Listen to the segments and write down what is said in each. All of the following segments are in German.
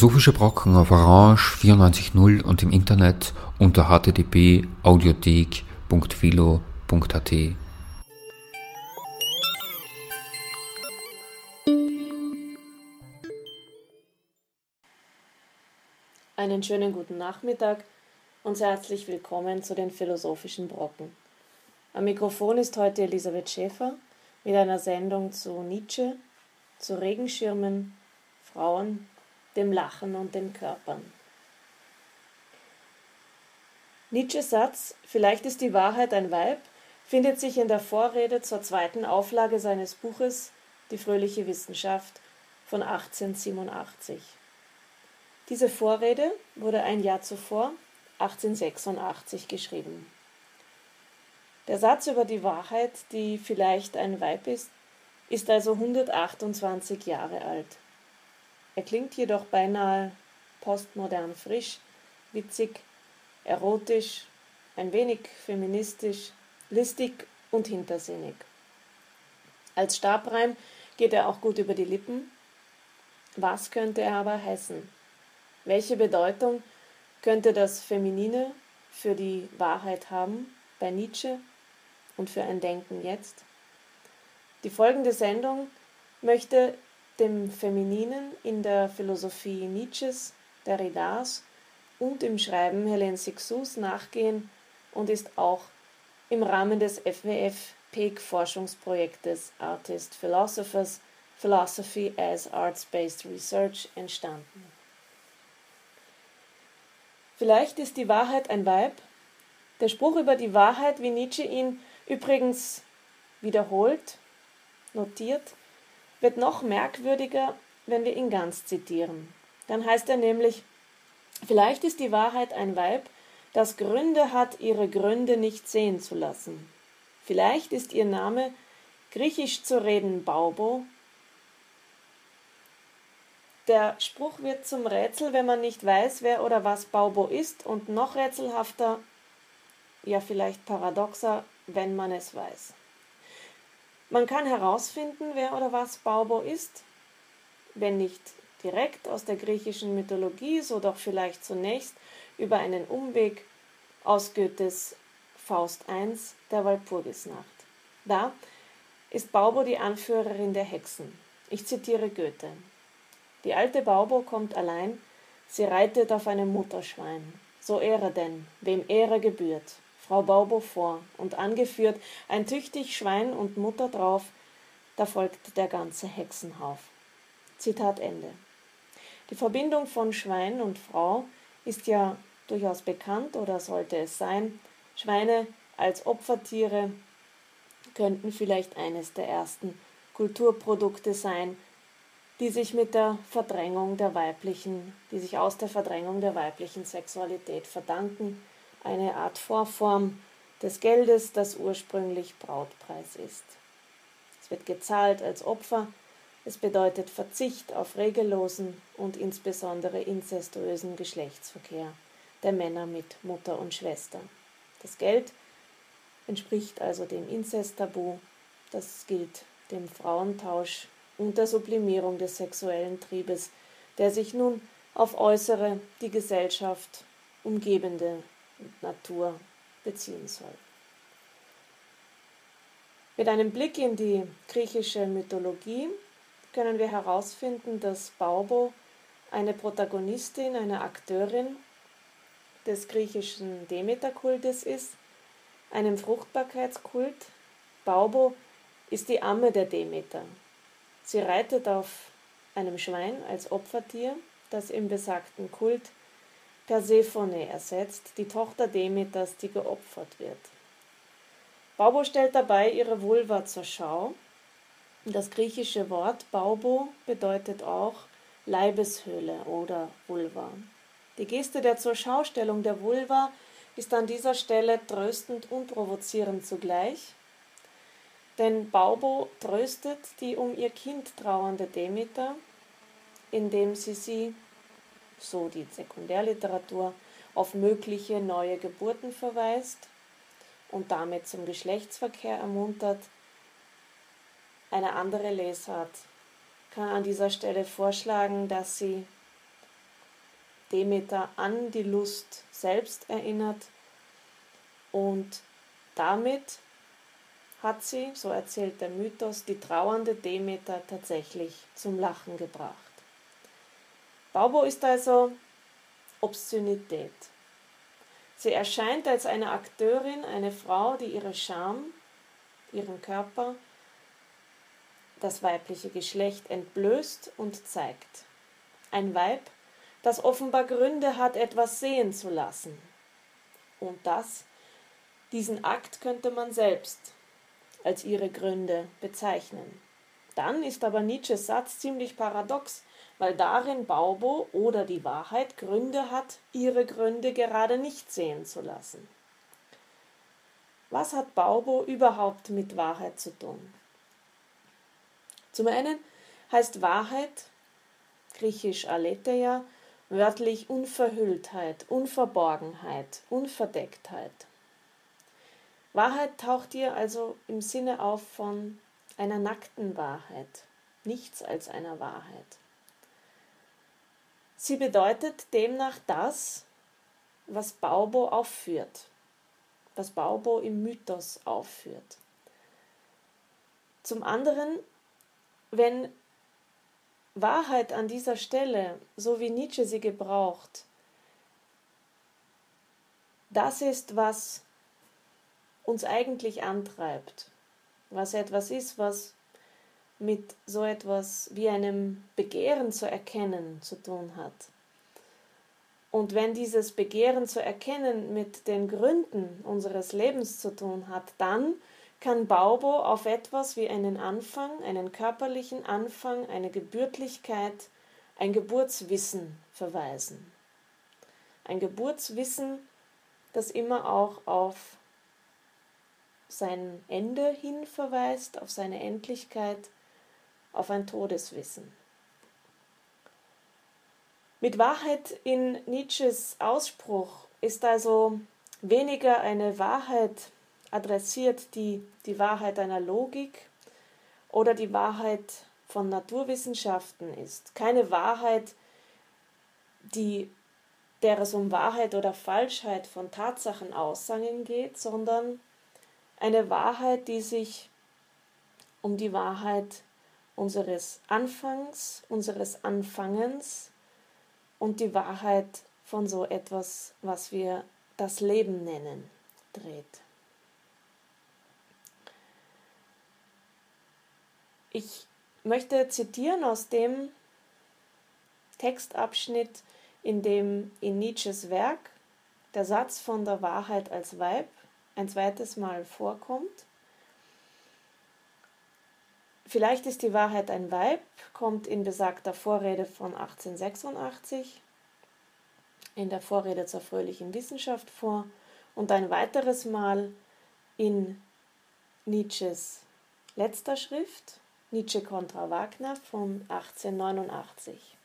Philosophische Brocken auf Orange 94.0 und im Internet unter http://audiothek.philo.at. Einen schönen guten Nachmittag und herzlich willkommen zu den Philosophischen Brocken. Am Mikrofon ist heute Elisabeth Schäfer mit einer Sendung zu Nietzsche, zu Regenschirmen, Frauen, dem Lachen und den Körpern. Nietzsches Satz Vielleicht ist die Wahrheit ein Weib findet sich in der Vorrede zur zweiten Auflage seines Buches Die fröhliche Wissenschaft von 1887. Diese Vorrede wurde ein Jahr zuvor, 1886, geschrieben. Der Satz über die Wahrheit, die vielleicht ein Weib ist, ist also 128 Jahre alt. Er klingt jedoch beinahe postmodern frisch, witzig, erotisch, ein wenig feministisch, listig und hintersinnig. Als Stabreim geht er auch gut über die Lippen. Was könnte er aber heißen? Welche Bedeutung könnte das Feminine für die Wahrheit haben bei Nietzsche und für ein Denken jetzt? Die folgende Sendung möchte dem Femininen in der Philosophie Nietzsches, Derridas und im Schreiben Helen Sixus nachgehen und ist auch im Rahmen des FWF PEG Forschungsprojektes Artist Philosophers Philosophy as Arts-Based Research entstanden. Vielleicht ist die Wahrheit ein Weib. Der Spruch über die Wahrheit, wie Nietzsche ihn übrigens wiederholt, notiert, wird noch merkwürdiger, wenn wir ihn ganz zitieren. Dann heißt er nämlich, vielleicht ist die Wahrheit ein Weib, das Gründe hat, ihre Gründe nicht sehen zu lassen. Vielleicht ist ihr Name griechisch zu reden Baubo. Der Spruch wird zum Rätsel, wenn man nicht weiß, wer oder was Baubo ist, und noch rätselhafter, ja vielleicht paradoxer, wenn man es weiß. Man kann herausfinden, wer oder was Baubo ist, wenn nicht direkt aus der griechischen Mythologie, so doch vielleicht zunächst über einen Umweg aus Goethes Faust I, der Walpurgisnacht. Da ist Baubo die Anführerin der Hexen. Ich zitiere Goethe. Die alte Baubo kommt allein, sie reitet auf einem Mutterschwein. So Ehre denn, wem Ehre gebührt. Frau Baubo vor, und angeführt ein tüchtig Schwein und Mutter drauf, da folgt der ganze Hexenhauf. Zitat Ende. Die Verbindung von Schwein und Frau ist ja durchaus bekannt oder sollte es sein. Schweine als Opfertiere könnten vielleicht eines der ersten Kulturprodukte sein, die sich mit der Verdrängung der weiblichen, die sich aus der Verdrängung der weiblichen Sexualität verdanken eine Art Vorform des Geldes, das ursprünglich Brautpreis ist. Es wird gezahlt als Opfer, es bedeutet Verzicht auf regellosen und insbesondere inzestuösen Geschlechtsverkehr der Männer mit Mutter und Schwester. Das Geld entspricht also dem Inzesttabu, das gilt dem Frauentausch und der Sublimierung des sexuellen Triebes, der sich nun auf äußere, die Gesellschaft umgebende Natur beziehen soll. Mit einem Blick in die griechische Mythologie können wir herausfinden, dass Baubo eine Protagonistin, eine Akteurin des griechischen Demeterkultes ist, einem Fruchtbarkeitskult. Baubo ist die Amme der Demeter. Sie reitet auf einem Schwein als Opfertier, das im besagten Kult Persephone ersetzt, die Tochter Demeters, die geopfert wird. Baubo stellt dabei ihre Vulva zur Schau. Das griechische Wort Baubo bedeutet auch Leibeshöhle oder Vulva. Die Geste der Zurschaustellung der Vulva ist an dieser Stelle tröstend und provozierend zugleich, denn Baubo tröstet die um ihr Kind trauernde Demeter, indem sie sie so die Sekundärliteratur, auf mögliche neue Geburten verweist und damit zum Geschlechtsverkehr ermuntert. Eine andere Lesart kann an dieser Stelle vorschlagen, dass sie Demeter an die Lust selbst erinnert und damit hat sie, so erzählt der Mythos, die trauernde Demeter tatsächlich zum Lachen gebracht. Baubo ist also Obszönität. Sie erscheint als eine Akteurin, eine Frau, die ihre Scham, ihren Körper, das weibliche Geschlecht entblößt und zeigt. Ein Weib, das offenbar Gründe hat, etwas sehen zu lassen. Und das, diesen Akt könnte man selbst als ihre Gründe bezeichnen. Dann ist aber Nietzsches Satz ziemlich paradox, weil darin Baubo oder die Wahrheit Gründe hat, ihre Gründe gerade nicht sehen zu lassen. Was hat Baubo überhaupt mit Wahrheit zu tun? Zum einen heißt Wahrheit, griechisch aletheia, wörtlich Unverhülltheit, Unverborgenheit, Unverdecktheit. Wahrheit taucht hier also im Sinne auf von einer nackten Wahrheit, nichts als einer Wahrheit. Sie bedeutet demnach das, was Baubo aufführt, was Baubo im Mythos aufführt. Zum anderen, wenn Wahrheit an dieser Stelle, so wie Nietzsche sie gebraucht, das ist, was uns eigentlich antreibt, was etwas ist, was mit so etwas wie einem Begehren zu erkennen zu tun hat. Und wenn dieses Begehren zu erkennen mit den Gründen unseres Lebens zu tun hat, dann kann Baubo auf etwas wie einen Anfang, einen körperlichen Anfang, eine Gebürtlichkeit, ein Geburtswissen verweisen. Ein Geburtswissen, das immer auch auf sein Ende hin verweist, auf seine Endlichkeit, auf ein Todeswissen. Mit Wahrheit in Nietzsches Ausspruch ist also weniger eine Wahrheit adressiert, die die Wahrheit einer Logik oder die Wahrheit von Naturwissenschaften ist. Keine Wahrheit, die, der es um Wahrheit oder Falschheit von Tatsachen Aussagen geht, sondern eine Wahrheit, die sich um die Wahrheit unseres Anfangs, unseres Anfangens und die Wahrheit von so etwas, was wir das Leben nennen, dreht. Ich möchte zitieren aus dem Textabschnitt, in dem in Nietzsches Werk der Satz von der Wahrheit als Weib ein zweites Mal vorkommt. Vielleicht ist die Wahrheit ein Weib, kommt in besagter Vorrede von 1886, in der Vorrede zur fröhlichen Wissenschaft vor und ein weiteres Mal in Nietzsches letzter Schrift, Nietzsche kontra Wagner von 1889.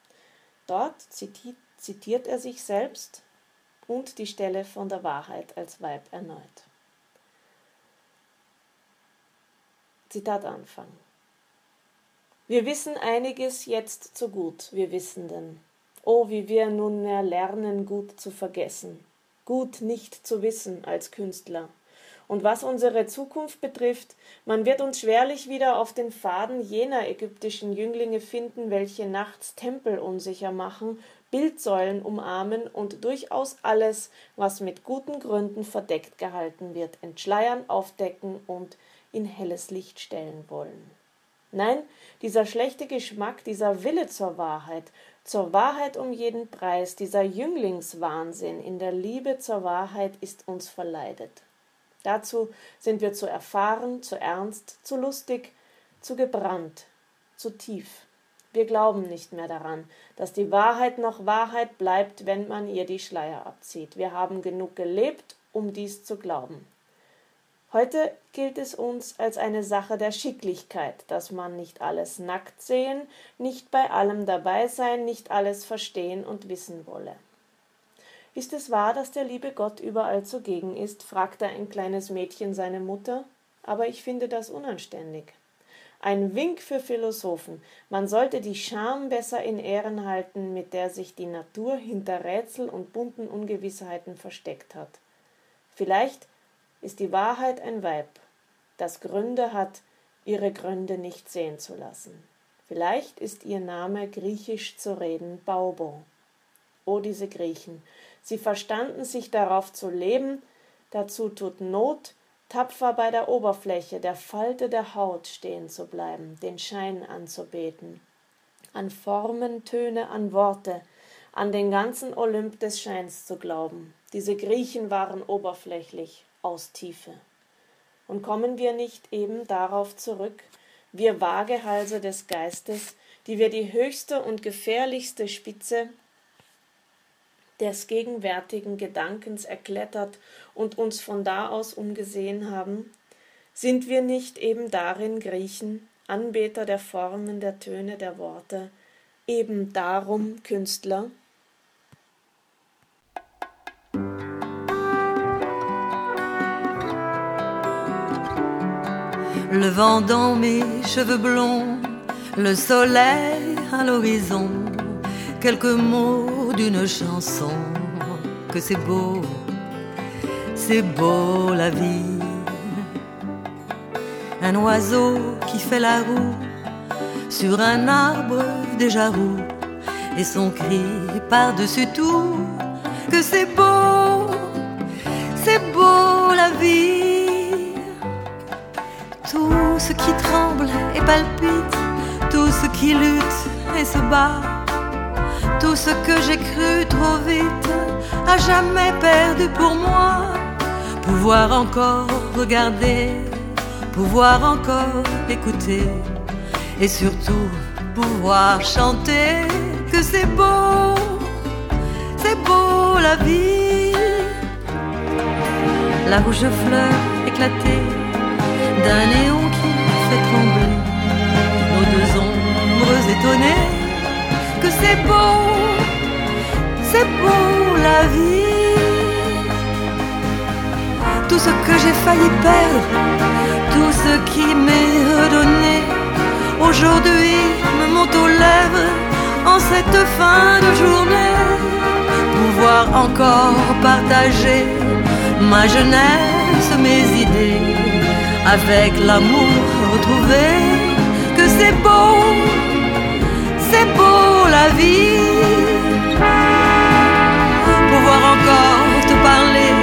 Dort zitiert er sich selbst und die Stelle von der Wahrheit als Weib erneut. Zitat Anfang. Wir wissen einiges jetzt zu gut, wir Wissenden. Oh, wie wir nunmehr lernen, gut zu vergessen, gut nicht zu wissen als Künstler. Und was unsere Zukunft betrifft, man wird uns schwerlich wieder auf den Faden jener ägyptischen Jünglinge finden, welche nachts Tempel unsicher machen, Bildsäulen umarmen und durchaus alles, was mit guten Gründen verdeckt gehalten wird, entschleiern, aufdecken und in helles Licht stellen wollen. Nein, dieser schlechte Geschmack, dieser Wille zur Wahrheit, zur Wahrheit um jeden Preis, dieser Jünglingswahnsinn in der Liebe zur Wahrheit ist uns verleidet. Dazu sind wir zu erfahren, zu ernst, zu lustig, zu gebrannt, zu tief. Wir glauben nicht mehr daran, dass die Wahrheit noch Wahrheit bleibt, wenn man ihr die Schleier abzieht. Wir haben genug gelebt, um dies zu glauben. Heute gilt es uns als eine Sache der Schicklichkeit, dass man nicht alles nackt sehen, nicht bei allem dabei sein, nicht alles verstehen und wissen wolle. Ist es wahr, dass der liebe Gott überall zugegen ist? fragte ein kleines Mädchen seine Mutter, aber ich finde das unanständig. Ein Wink für Philosophen. Man sollte die Scham besser in Ehren halten, mit der sich die Natur hinter Rätsel und bunten Ungewissheiten versteckt hat. Vielleicht ist die Wahrheit ein Weib, das Gründe hat, ihre Gründe nicht sehen zu lassen. Vielleicht ist ihr Name griechisch zu reden Baubo. O diese Griechen, sie verstanden sich darauf zu leben, dazu tut Not, tapfer bei der Oberfläche, der Falte der Haut stehen zu bleiben, den Schein anzubeten, an Formen, Töne, an Worte, an den ganzen Olymp des Scheins zu glauben. Diese Griechen waren oberflächlich, aus Tiefe. Und kommen wir nicht eben darauf zurück, wir Waagehalse des Geistes, die wir die höchste und gefährlichste Spitze des gegenwärtigen Gedankens erklettert und uns von da aus umgesehen haben? Sind wir nicht eben darin Griechen, Anbeter der Formen, der Töne, der Worte, eben darum Künstler? Le vent dans mes cheveux blonds, le soleil à l'horizon, quelques mots d'une chanson, que c'est beau, c'est beau la vie. Un oiseau qui fait la roue sur un arbre déjà roux, et son cri par-dessus tout, que c'est beau, c'est beau la vie. Ce qui tremble et palpite, tout ce qui lutte et se bat tout ce que j'ai cru trop vite, à jamais perdu pour moi. Pouvoir encore regarder, pouvoir encore écouter, et surtout pouvoir chanter que c'est beau, c'est beau la vie. La rouge fleur éclatée d'un néon fait trembler nos deux ombres étonnées que c'est beau, c'est beau la vie. Tout ce que j'ai failli perdre, tout ce qui m'est redonné, aujourd'hui me monte aux lèvres en cette fin de journée. Pouvoir encore partager ma jeunesse, mes idées, avec l'amour retrouvé, que c'est beau c'est beau la vie. Pouvoir encore te parler,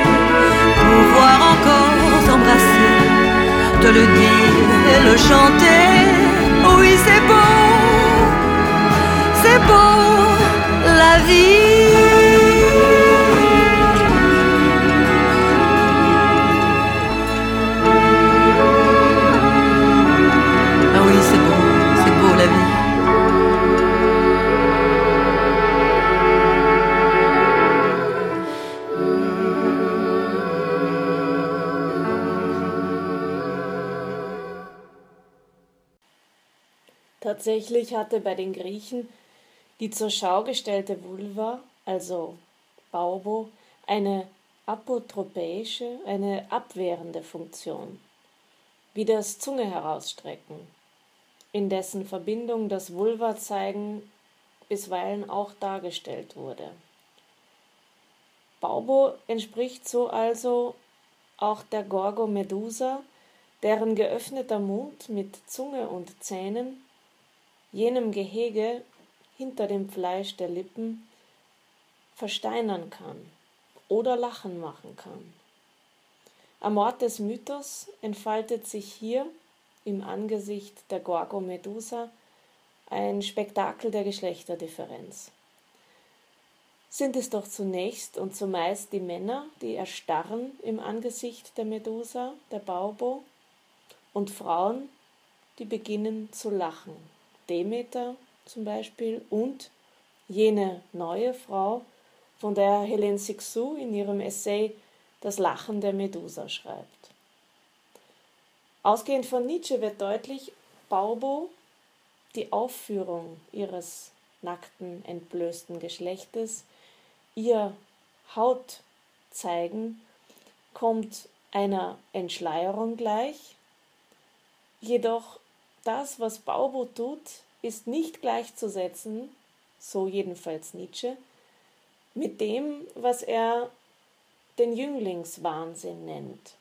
pouvoir encore t'embrasser, te le dire et le chanter. Oui, c'est beau, c'est beau la vie. Tatsächlich hatte bei den Griechen die zur Schau gestellte Vulva, also Baubo, eine apotropäische, eine abwehrende Funktion, wie das Zunge herausstrecken, in dessen Verbindung das Vulva-Zeigen bisweilen auch dargestellt wurde. Baubo entspricht so also auch der Gorgomedusa, deren geöffneter Mund mit Zunge und Zähnen jenem Gehege hinter dem Fleisch der Lippen versteinern kann oder Lachen machen kann. Am Ort des Mythos entfaltet sich hier im Angesicht der Gorgomedusa ein Spektakel der Geschlechterdifferenz. Sind es doch zunächst und zumeist die Männer, die erstarren im Angesicht der Medusa, der Baubo, und Frauen, die beginnen zu lachen. Demeter zum Beispiel und jene neue Frau, von der Hélène Sixou in ihrem Essay Das Lachen der Medusa schreibt. Ausgehend von Nietzsche wird deutlich, Baubo, die Aufführung ihres nackten, entblößten Geschlechtes, ihr Haut zeigen, kommt einer Entschleierung gleich, jedoch das, was Baubo tut, ist nicht gleichzusetzen, so jedenfalls Nietzsche, mit dem, was er den Jünglingswahnsinn nennt,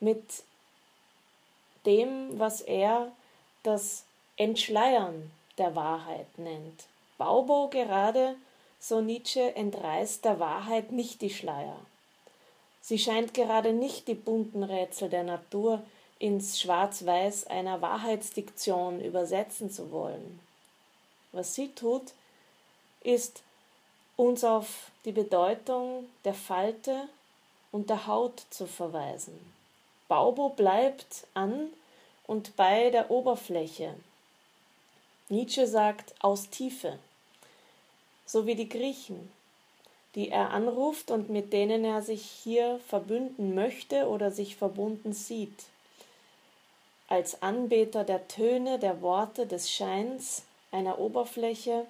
mit dem, was er das Entschleiern der Wahrheit nennt. Baubo gerade, so Nietzsche, entreißt der Wahrheit nicht die Schleier. Sie scheint gerade nicht die bunten Rätsel der Natur ins Schwarz-Weiß einer Wahrheitsdiktion übersetzen zu wollen. Was sie tut, ist uns auf die Bedeutung der Falte und der Haut zu verweisen. Baubo bleibt an und bei der Oberfläche. Nietzsche sagt aus Tiefe, so wie die Griechen, die er anruft und mit denen er sich hier verbünden möchte oder sich verbunden sieht. Als Anbeter der Töne, der Worte, des Scheins einer Oberfläche,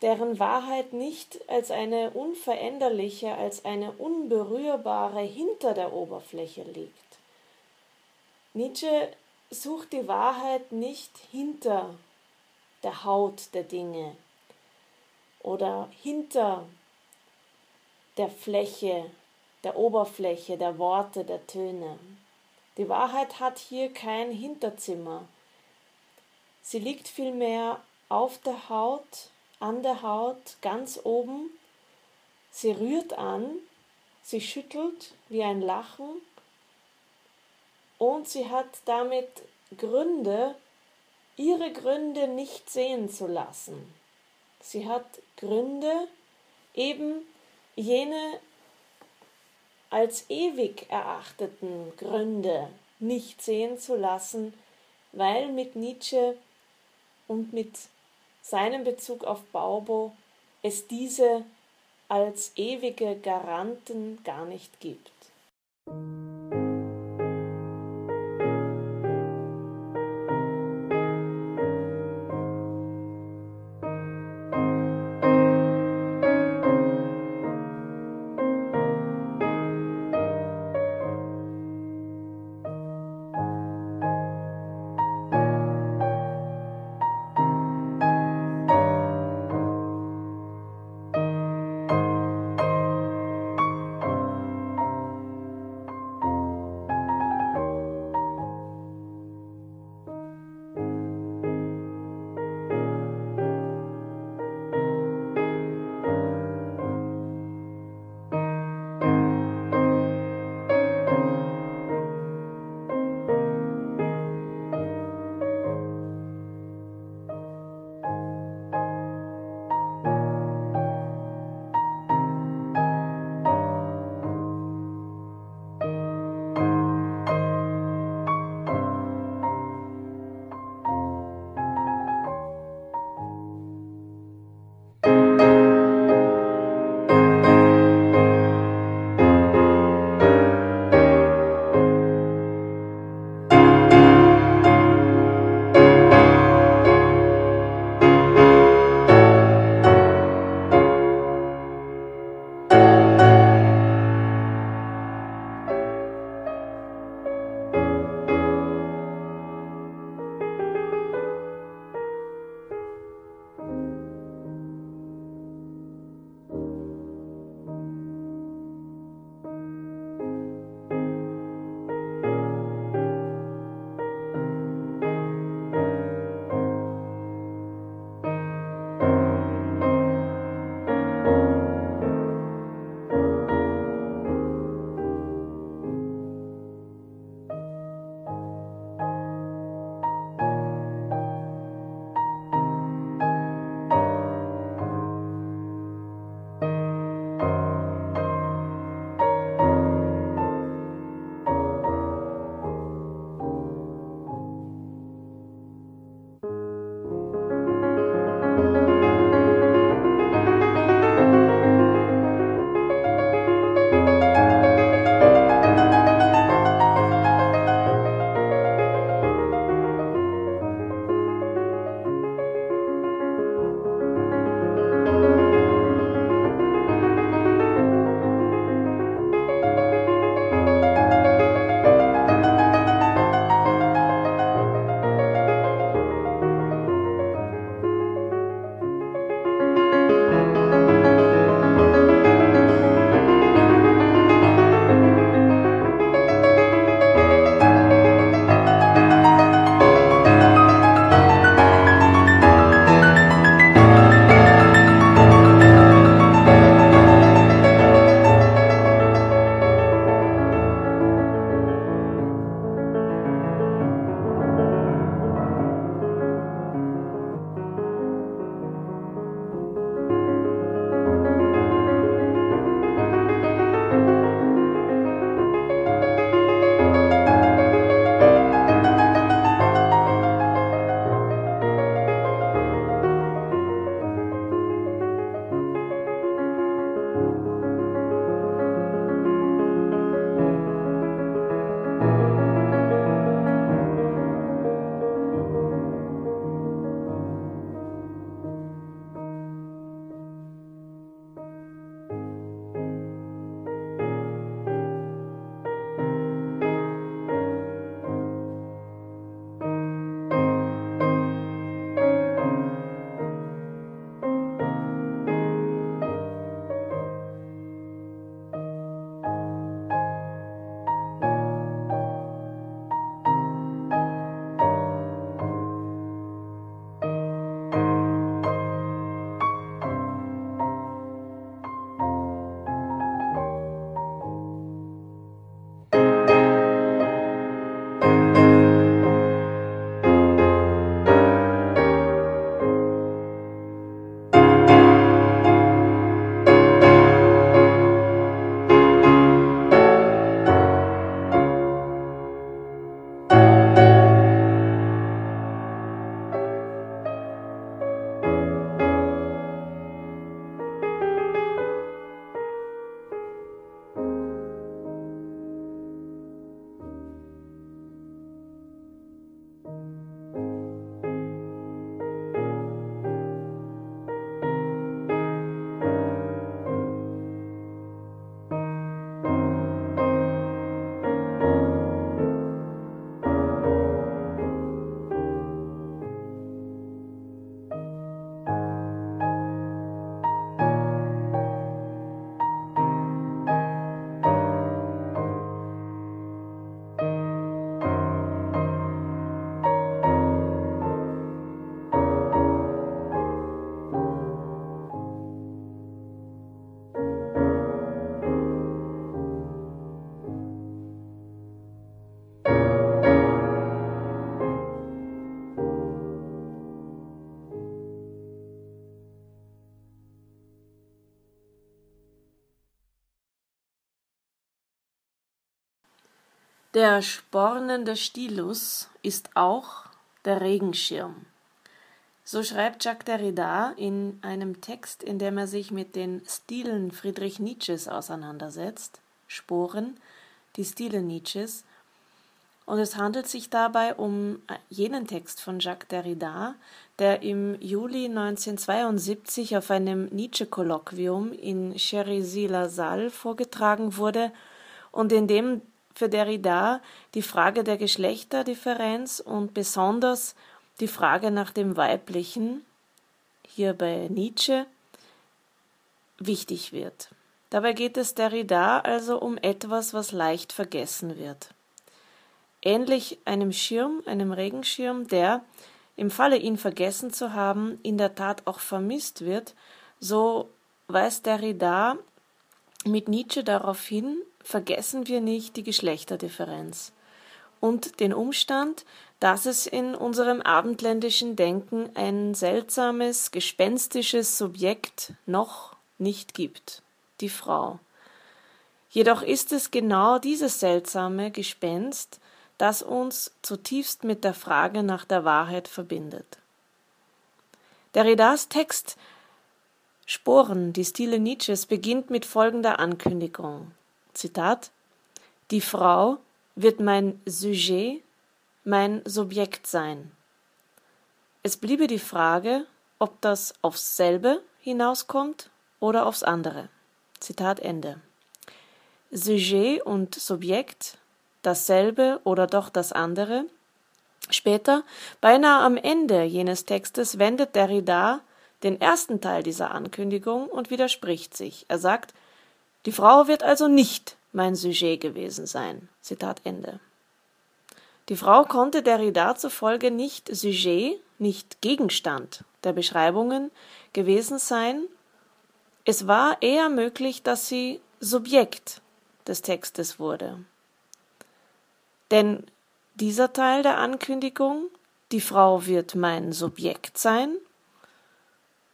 deren Wahrheit nicht als eine unveränderliche, als eine unberührbare hinter der Oberfläche liegt. Nietzsche sucht die Wahrheit nicht hinter der Haut der Dinge oder hinter der Fläche, der Oberfläche, der Worte, der Töne. Die Wahrheit hat hier kein Hinterzimmer. Sie liegt vielmehr auf der Haut an der Haut ganz oben. Sie rührt an, sie schüttelt wie ein Lachen und sie hat damit Gründe, ihre Gründe nicht sehen zu lassen. Sie hat Gründe, eben jene als ewig erachteten Gründe nicht sehen zu lassen, weil mit Nietzsche und mit seinem Bezug auf Baubo es diese als ewige Garanten gar nicht gibt. Der spornende Stilus ist auch der Regenschirm. So schreibt Jacques Derrida in einem Text, in dem er sich mit den Stilen Friedrich Nietzsches auseinandersetzt. Sporen, die Stile Nietzsches. Und es handelt sich dabei um jenen Text von Jacques Derrida, der im Juli 1972 auf einem Nietzsche-Kolloquium in Cherisy-la-Salle vorgetragen wurde und in dem für Derrida die Frage der Geschlechterdifferenz und besonders die Frage nach dem Weiblichen, hier bei Nietzsche, wichtig wird. Dabei geht es Derrida also um etwas, was leicht vergessen wird. Ähnlich einem Schirm, einem Regenschirm, der, im Falle ihn vergessen zu haben, in der Tat auch vermisst wird, so weist Derrida mit Nietzsche darauf hin, vergessen wir nicht die Geschlechterdifferenz und den Umstand, dass es in unserem abendländischen Denken ein seltsames, gespenstisches Subjekt noch nicht gibt, die Frau. Jedoch ist es genau dieses seltsame Gespenst, das uns zutiefst mit der Frage nach der Wahrheit verbindet. Derridas Text Sporen, die Stile Nietzsches, beginnt mit folgender Ankündigung. Zitat Die Frau wird mein Sujet, mein Subjekt sein. Es bliebe die Frage, ob das aufs selbe hinauskommt oder aufs andere. Zitat Ende. Sujet und Subjekt, dasselbe oder doch das andere. Später, beinahe am Ende jenes Textes, wendet Derrida den ersten Teil dieser Ankündigung und widerspricht sich. Er sagt, die Frau wird also nicht mein Sujet gewesen sein. Zitat Ende. Die Frau konnte Derrida zufolge nicht Sujet, nicht Gegenstand der Beschreibungen gewesen sein. Es war eher möglich, dass sie Subjekt des Textes wurde. Denn dieser Teil der Ankündigung, die Frau wird mein Subjekt sein,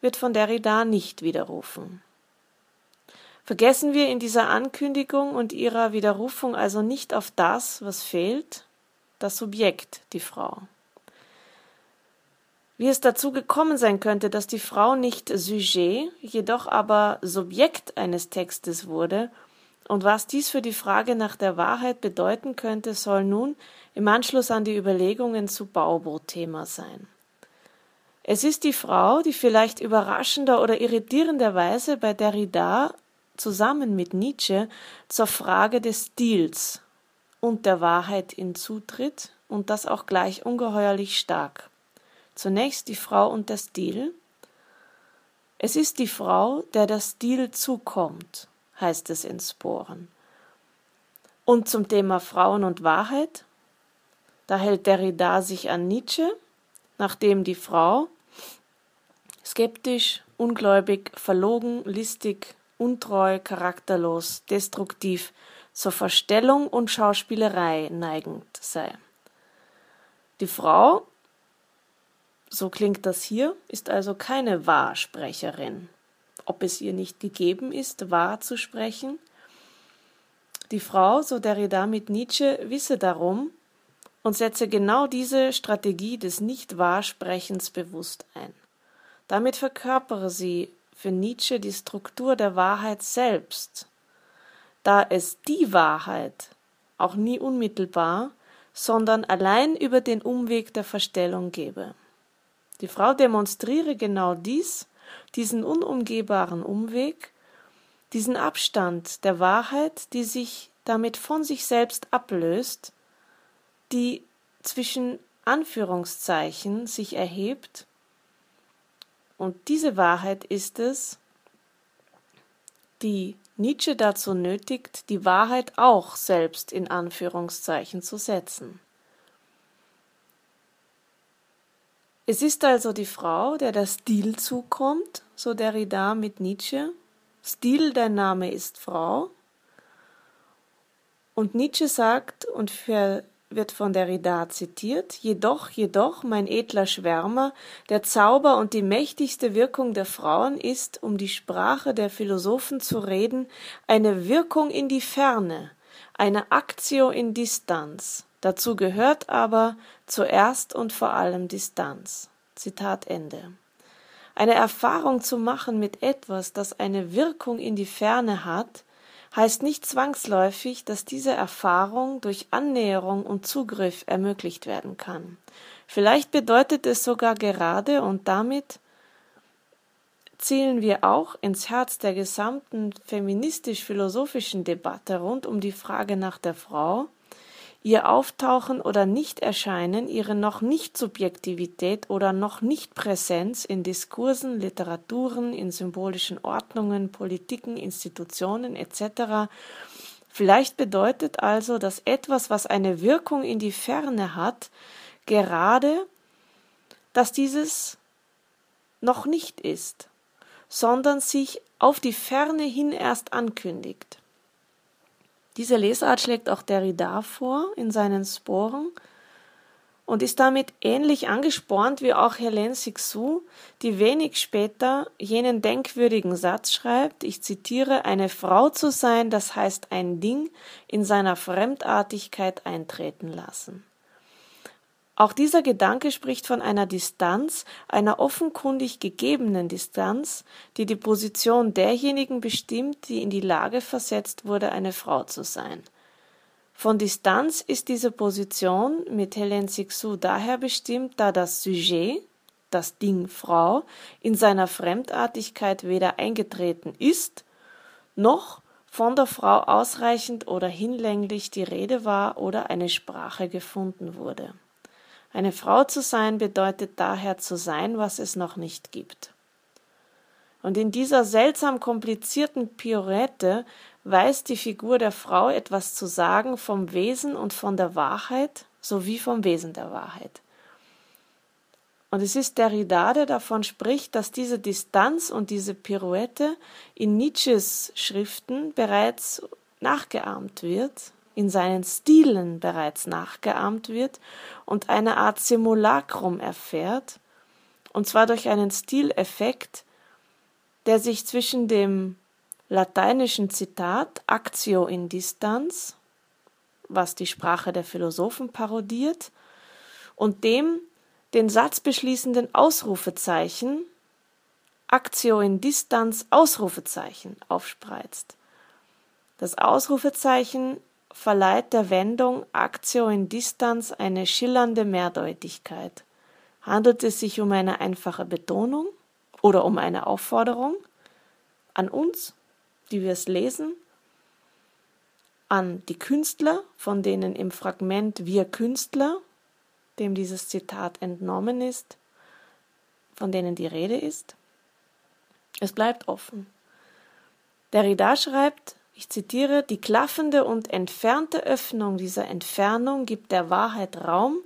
wird von Derrida nicht widerrufen. Vergessen wir in dieser Ankündigung und ihrer Widerrufung also nicht auf das, was fehlt, das Subjekt, die Frau. Wie es dazu gekommen sein könnte, dass die Frau nicht Sujet, jedoch aber Subjekt eines Textes wurde, und was dies für die Frage nach der Wahrheit bedeuten könnte, soll nun im Anschluss an die Überlegungen zu Baubo Thema sein. Es ist die Frau, die vielleicht überraschender oder irritierenderweise bei Derrida zusammen mit Nietzsche zur Frage des Stils und der Wahrheit hinzutritt und das auch gleich ungeheuerlich stark. Zunächst die Frau und der Stil. Es ist die Frau, der der Stil zukommt, heißt es in Sporen. Und zum Thema Frauen und Wahrheit, da hält Derrida sich an Nietzsche, nachdem die Frau skeptisch, ungläubig, verlogen, listig, untreu, charakterlos, destruktiv, zur Verstellung und Schauspielerei neigend sei. Die Frau, so klingt das hier, ist also keine Wahrsprecherin. Ob es ihr nicht gegeben ist, wahr zu sprechen? Die Frau, so Derrida mit Nietzsche, wisse darum und setze genau diese Strategie des Nicht-Wahrsprechens bewusst ein. Damit verkörpere sie für Nietzsche die Struktur der Wahrheit selbst, da es die Wahrheit auch nie unmittelbar, sondern allein über den Umweg der Verstellung gebe. Die Frau demonstriere genau dies, diesen unumgehbaren Umweg, diesen Abstand der Wahrheit, die sich damit von sich selbst ablöst, die zwischen Anführungszeichen sich erhebt und diese Wahrheit ist es, die Nietzsche dazu nötigt, die Wahrheit auch selbst in Anführungszeichen zu setzen. Es ist also die Frau, der der Stil zukommt, so Derrida mit Nietzsche. Stil, dein Name ist Frau. Und Nietzsche sagt, und für wird von Derrida zitiert, jedoch, jedoch, mein edler Schwärmer, der Zauber und die mächtigste Wirkung der Frauen ist, um die Sprache der Philosophen zu reden, eine Wirkung in die Ferne, eine Actio in Distanz. Dazu gehört aber zuerst und vor allem Distanz. Zitat Ende. Eine Erfahrung zu machen mit etwas, das eine Wirkung in die Ferne hat, heißt nicht zwangsläufig, dass diese Erfahrung durch Annäherung und Zugriff ermöglicht werden kann. Vielleicht bedeutet es sogar gerade und damit zielen wir auch ins Herz der gesamten feministisch-philosophischen Debatte rund um die Frage nach der Frau, ihr Auftauchen oder Nichterscheinen, ihre noch nicht Subjektivität oder noch nicht Präsenz in Diskursen, Literaturen, in symbolischen Ordnungen, Politiken, Institutionen etc. Vielleicht bedeutet also, dass etwas, was eine Wirkung in die Ferne hat, gerade, dass dieses noch nicht ist, sondern sich auf die Ferne hin erst ankündigt. Diese Lesart schlägt auch Derrida vor in seinen Sporen und ist damit ähnlich angespornt wie auch Helene Sixou, die wenig später jenen denkwürdigen Satz schreibt, ich zitiere, eine Frau zu sein, das heißt ein Ding in seiner Fremdartigkeit eintreten lassen. Auch dieser Gedanke spricht von einer Distanz, einer offenkundig gegebenen Distanz, die die Position derjenigen bestimmt, die in die Lage versetzt wurde, eine Frau zu sein. Von Distanz ist diese Position mit Hélène Sixou daher bestimmt, da das Sujet, das Ding Frau, in seiner Fremdartigkeit weder eingetreten ist, noch von der Frau ausreichend oder hinlänglich die Rede war oder eine Sprache gefunden wurde. Eine Frau zu sein bedeutet daher zu sein, was es noch nicht gibt. Und in dieser seltsam komplizierten Piorette weiß die Figur der Frau etwas zu sagen vom Wesen und von der Wahrheit sowie vom Wesen der Wahrheit. Und es ist Derrida, der davon spricht, dass diese Distanz und diese Pirouette in Nietzsches Schriften bereits nachgeahmt wird in seinen Stilen bereits nachgeahmt wird und eine Art Simulacrum erfährt, und zwar durch einen Stileffekt, der sich zwischen dem lateinischen Zitat Actio in Distanz, was die Sprache der Philosophen parodiert, und dem den Satz beschließenden Ausrufezeichen Actio in Distanz Ausrufezeichen aufspreizt. Das Ausrufezeichen verleiht der Wendung Actio in Distanz eine schillernde Mehrdeutigkeit. Handelt es sich um eine einfache Betonung oder um eine Aufforderung an uns, die wir es lesen, an die Künstler, von denen im Fragment Wir Künstler, dem dieses Zitat entnommen ist, von denen die Rede ist? Es bleibt offen. Derrida schreibt, ich zitiere, die klaffende und entfernte Öffnung dieser Entfernung gibt der Wahrheit Raum,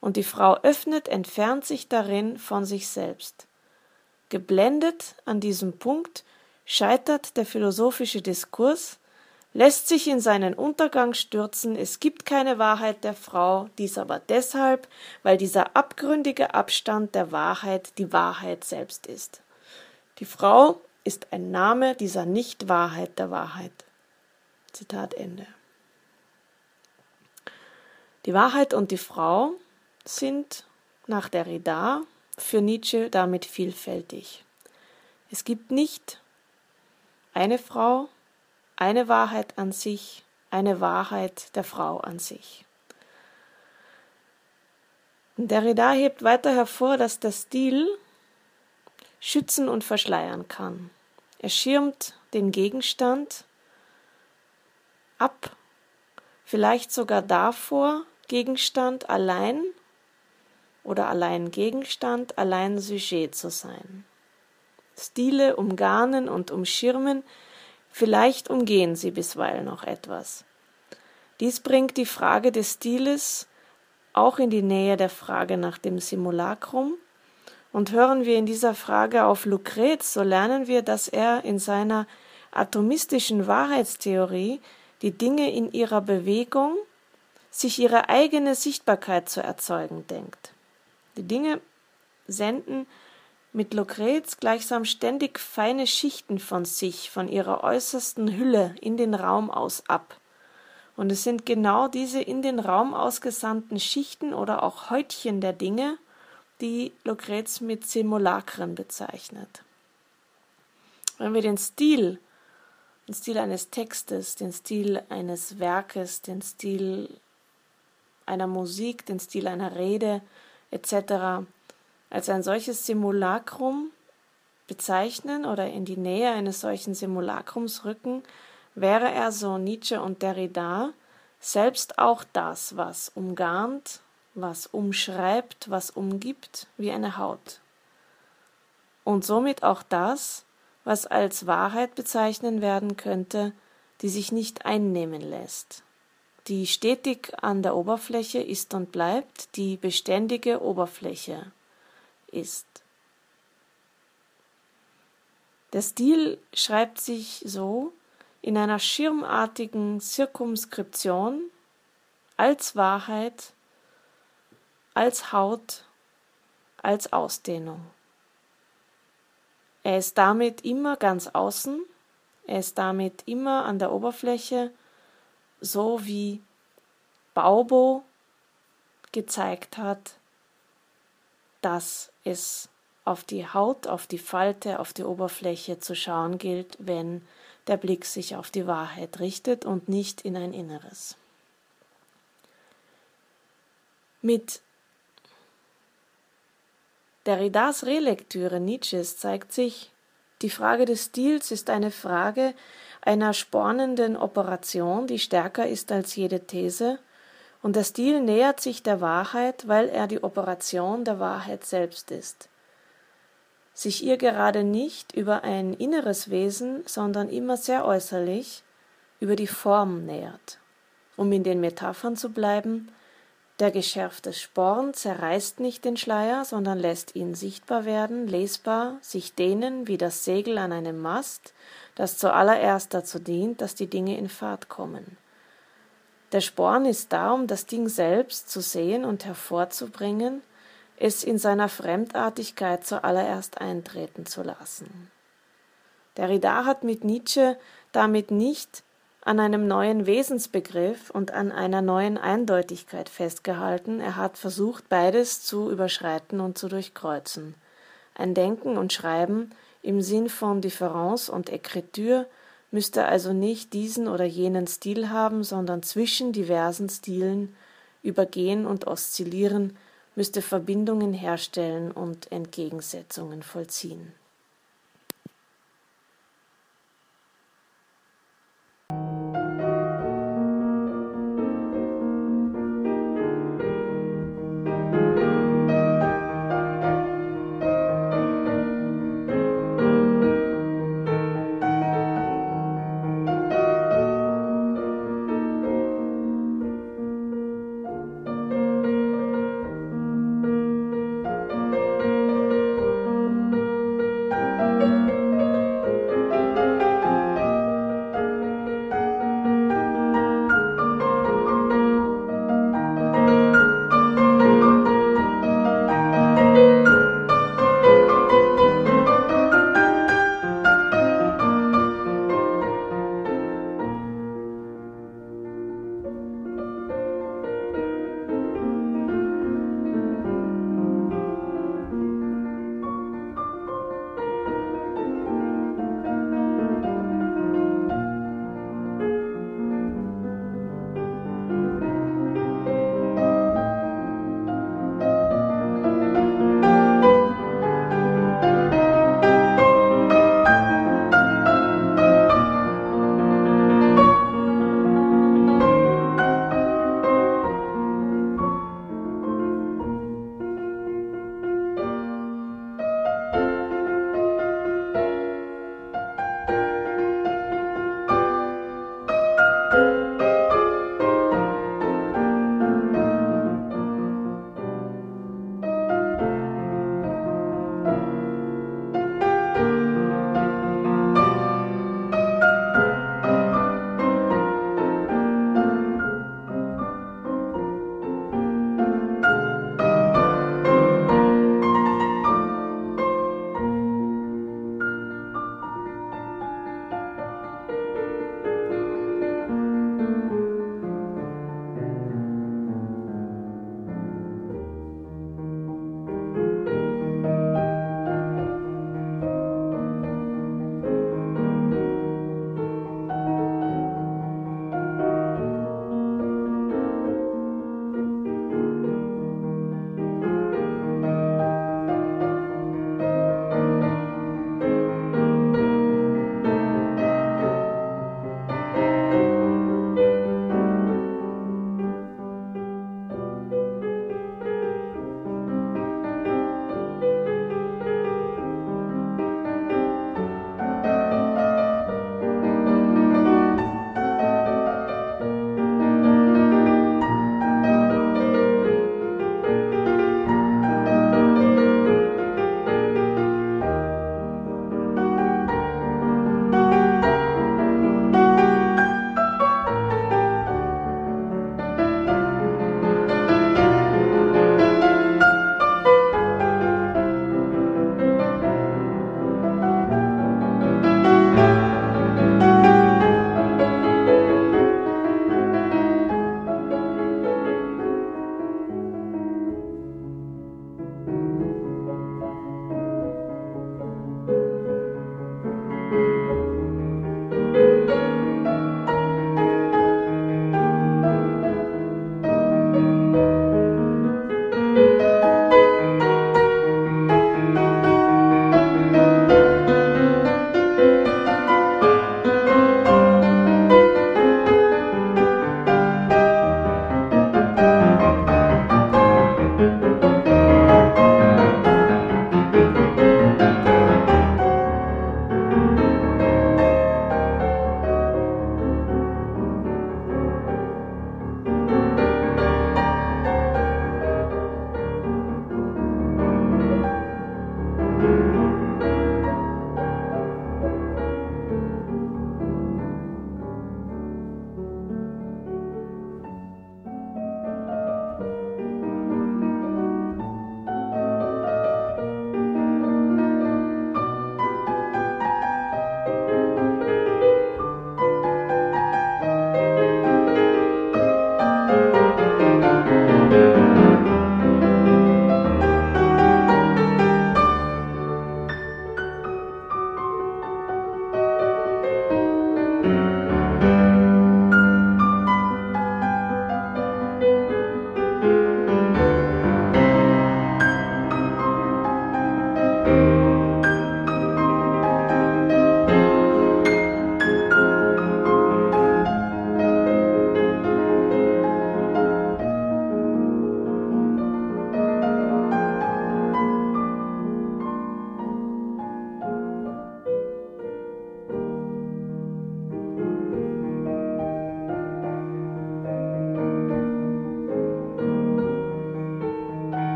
und die Frau öffnet, entfernt sich darin von sich selbst. Geblendet an diesem Punkt scheitert der philosophische Diskurs, lässt sich in seinen Untergang stürzen, es gibt keine Wahrheit der Frau, dies aber deshalb, weil dieser abgründige Abstand der Wahrheit die Wahrheit selbst ist. Die Frau ist ein Name dieser Nichtwahrheit der Wahrheit. Zitat Ende. Die Wahrheit und die Frau sind nach Derrida für Nietzsche damit vielfältig. Es gibt nicht eine Frau, eine Wahrheit an sich, eine Wahrheit der Frau an sich. Derrida hebt weiter hervor, dass der Stil schützen und verschleiern kann. Er schirmt den Gegenstand ab, vielleicht sogar davor, Gegenstand allein oder allein Gegenstand, allein Sujet zu sein. Stile umgarnen und umschirmen, vielleicht umgehen sie bisweilen noch etwas. Dies bringt die Frage des Stiles auch in die Nähe der Frage nach dem Simulacrum, und hören wir in dieser Frage auf Lucrez, so lernen wir, dass er in seiner atomistischen Wahrheitstheorie die Dinge in ihrer Bewegung, sich ihre eigene Sichtbarkeit zu erzeugen denkt. Die Dinge senden mit Lucrez gleichsam ständig feine Schichten von sich, von ihrer äußersten Hülle in den Raum aus ab. Und es sind genau diese in den Raum ausgesandten Schichten oder auch Häutchen der Dinge, die Lucrez mit Simulakren bezeichnet. Wenn wir den Stil, den Stil eines Textes, den Stil eines Werkes, den Stil einer Musik, den Stil einer Rede etc. als ein solches Simulacrum bezeichnen oder in die Nähe eines solchen Simulakrums rücken, wäre er, so Nietzsche und Derrida, selbst auch das, was umgarnt, was umschreibt, was umgibt, wie eine Haut. Und somit auch das, was als Wahrheit bezeichnen werden könnte, die sich nicht einnehmen lässt, die stetig an der Oberfläche ist und bleibt, die beständige Oberfläche ist. Der Stil schreibt sich so, in einer schirmartigen Zirkumskription als Wahrheit, als Haut, als Ausdehnung. Er ist damit immer ganz außen, er ist damit immer an der Oberfläche, so wie Baubo gezeigt hat, dass es auf die Haut, auf die Falte, auf die Oberfläche zu schauen gilt, wenn der Blick sich auf die Wahrheit richtet und nicht in ein Inneres. Mit Derridas Relektüre Nietzsches zeigt sich, die Frage des Stils ist eine Frage einer spornenden Operation, die stärker ist als jede These, und der Stil nähert sich der Wahrheit, weil er die Operation der Wahrheit selbst ist. Sich ihr gerade nicht über ein inneres Wesen, sondern immer sehr äußerlich über die Form nähert. Um in den Metaphern zu bleiben, der geschärfte Sporn zerreißt nicht den Schleier, sondern lässt ihn sichtbar werden, lesbar, sich dehnen wie das Segel an einem Mast, das zuallererst dazu dient, dass die Dinge in Fahrt kommen. Der Sporn ist da, um das Ding selbst zu sehen und hervorzubringen, es in seiner Fremdartigkeit zuallererst eintreten zu lassen. Derrida hat mit Nietzsche damit nicht an einem neuen Wesensbegriff und an einer neuen Eindeutigkeit festgehalten, er hat versucht, beides zu überschreiten und zu durchkreuzen. Ein Denken und Schreiben im Sinn von Difference und Ekritur müsste also nicht diesen oder jenen Stil haben, sondern zwischen diversen Stilen übergehen und oszillieren, müsste Verbindungen herstellen und Entgegensetzungen vollziehen.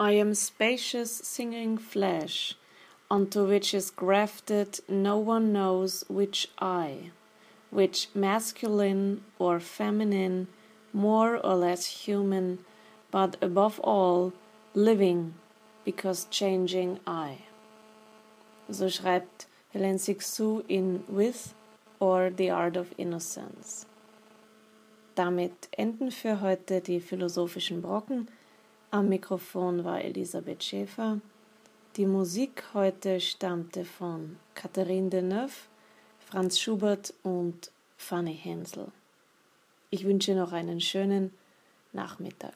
I am spacious singing flesh, unto which is grafted no one knows which eye, which masculine or feminine, more or less human, but above all living, because changing eye. So schreibt Helen Sixou in With or The Art of Innocence. Damit enden für heute die philosophischen Brocken. Am Mikrofon war Elisabeth Schäfer. Die Musik heute stammte von Catherine Deneuve, Franz Schubert und Fanny Hensel. Ich wünsche noch einen schönen Nachmittag.